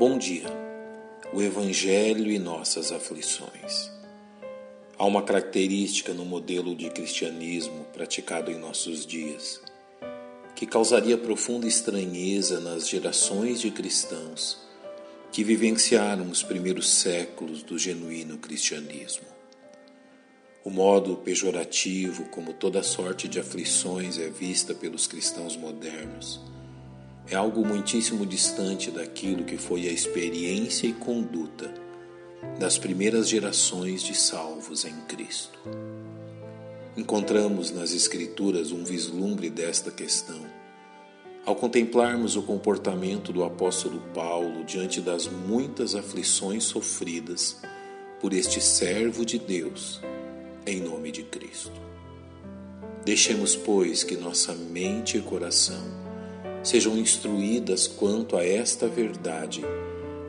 Bom dia. O Evangelho e nossas aflições. Há uma característica no modelo de cristianismo praticado em nossos dias que causaria profunda estranheza nas gerações de cristãos que vivenciaram os primeiros séculos do genuíno cristianismo. O modo pejorativo como toda sorte de aflições é vista pelos cristãos modernos é algo muitíssimo distante daquilo que foi a experiência e conduta das primeiras gerações de salvos em Cristo. Encontramos nas Escrituras um vislumbre desta questão ao contemplarmos o comportamento do apóstolo Paulo diante das muitas aflições sofridas por este servo de Deus, em nome de Cristo. Deixemos, pois, que nossa mente e coração sejam instruídas quanto a esta verdade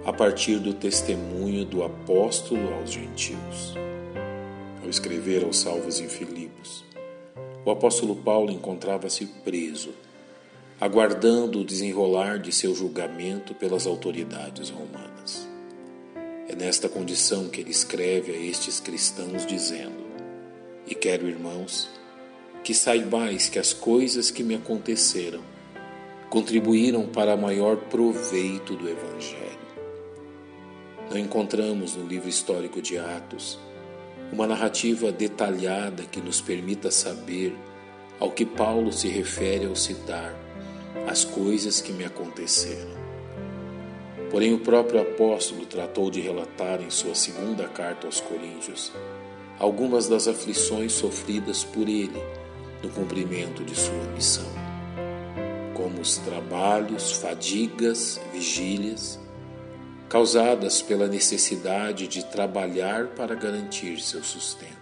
a partir do testemunho do apóstolo aos gentios. Ao escrever aos salvos em Filipos, o apóstolo Paulo encontrava-se preso, aguardando o desenrolar de seu julgamento pelas autoridades romanas. É nesta condição que ele escreve a estes cristãos, dizendo: E quero, irmãos, que saibais que as coisas que me aconteceram contribuíram para maior proveito do Evangelho. Não encontramos no livro histórico de Atos uma narrativa detalhada que nos permita saber ao que Paulo se refere ao citar as coisas que me aconteceram. Porém, o próprio apóstolo tratou de relatar em sua segunda carta aos Coríntios algumas das aflições sofridas por ele no cumprimento de sua missão como os trabalhos, fadigas, vigílias, causadas pela necessidade de trabalhar para garantir seu sustento.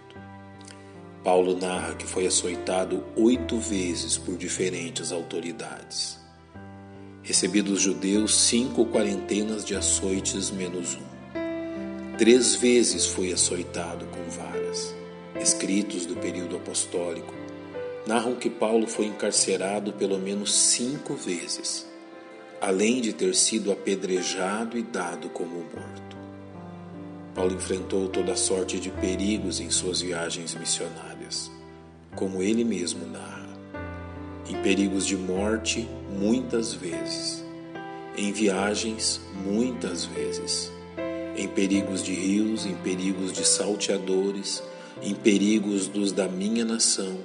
Paulo narra que foi açoitado oito vezes por diferentes autoridades. Recebidos os judeus cinco quarentenas de açoites menos um. Três vezes foi açoitado com varas. Escritos do período apostólico narram que Paulo foi encarcerado pelo menos cinco vezes, além de ter sido apedrejado e dado como morto. Paulo enfrentou toda sorte de perigos em suas viagens missionárias, como ele mesmo narra. Em perigos de morte, muitas vezes. Em viagens, muitas vezes. Em perigos de rios, em perigos de salteadores, em perigos dos da minha nação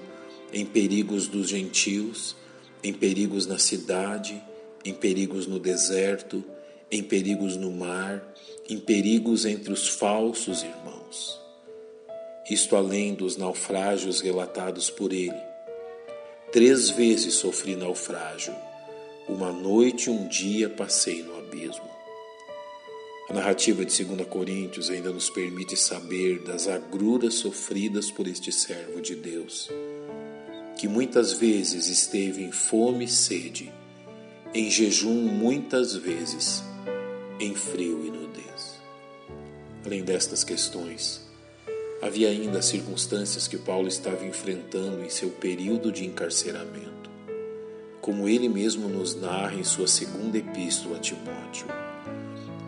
em perigos dos gentios, em perigos na cidade, em perigos no deserto, em perigos no mar, em perigos entre os falsos irmãos. Isto além dos naufrágios relatados por ele. Três vezes sofri naufrágio, uma noite e um dia passei no abismo. A narrativa de 2 Coríntios ainda nos permite saber das agruras sofridas por este servo de Deus que muitas vezes esteve em fome e sede, em jejum muitas vezes, em frio e nudez. Além destas questões, havia ainda as circunstâncias que Paulo estava enfrentando em seu período de encarceramento, como ele mesmo nos narra em sua segunda epístola a Timóteo.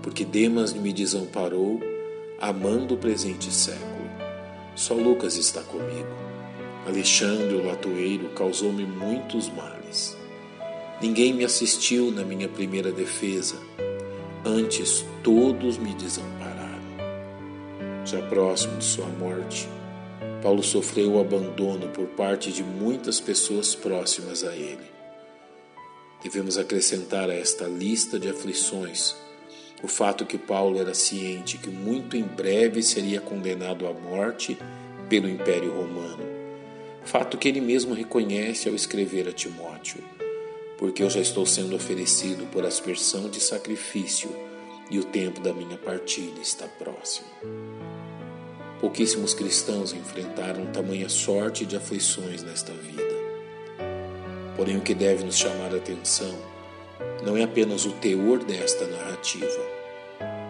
Porque Demas me desamparou, amando o presente século. Só Lucas está comigo Alexandre o latoeiro causou-me muitos males. Ninguém me assistiu na minha primeira defesa, antes todos me desampararam. Já próximo de sua morte, Paulo sofreu o abandono por parte de muitas pessoas próximas a ele. Devemos acrescentar a esta lista de aflições o fato que Paulo era ciente que muito em breve seria condenado à morte pelo Império Romano fato que ele mesmo reconhece ao escrever a Timóteo, porque eu já estou sendo oferecido por aspersão de sacrifício e o tempo da minha partida está próximo. Pouquíssimos cristãos enfrentaram tamanha sorte de aflições nesta vida. Porém, o que deve nos chamar a atenção não é apenas o teor desta narrativa,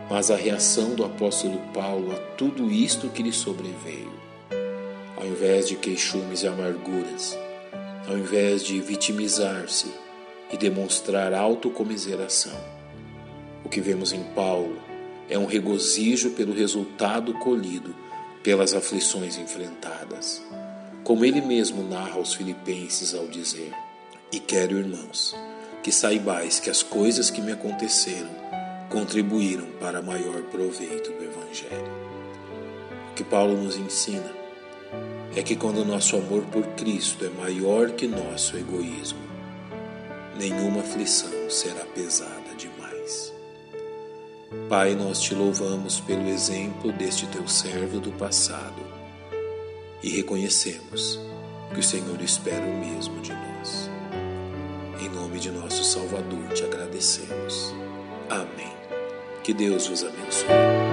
mas a reação do apóstolo Paulo a tudo isto que lhe sobreveio invés de queixumes e amarguras, ao invés de vitimizar-se e demonstrar autocomiseração, O que vemos em Paulo é um regozijo pelo resultado colhido pelas aflições enfrentadas. Como ele mesmo narra aos Filipenses ao dizer: E quero, irmãos, que saibais que as coisas que me aconteceram contribuíram para maior proveito do Evangelho. O que Paulo nos ensina é que quando nosso amor por Cristo é maior que nosso egoísmo, nenhuma aflição será pesada demais. Pai, nós te louvamos pelo exemplo deste teu servo do passado e reconhecemos que o Senhor espera o mesmo de nós. Em nome de nosso Salvador te agradecemos. Amém. Que Deus vos abençoe.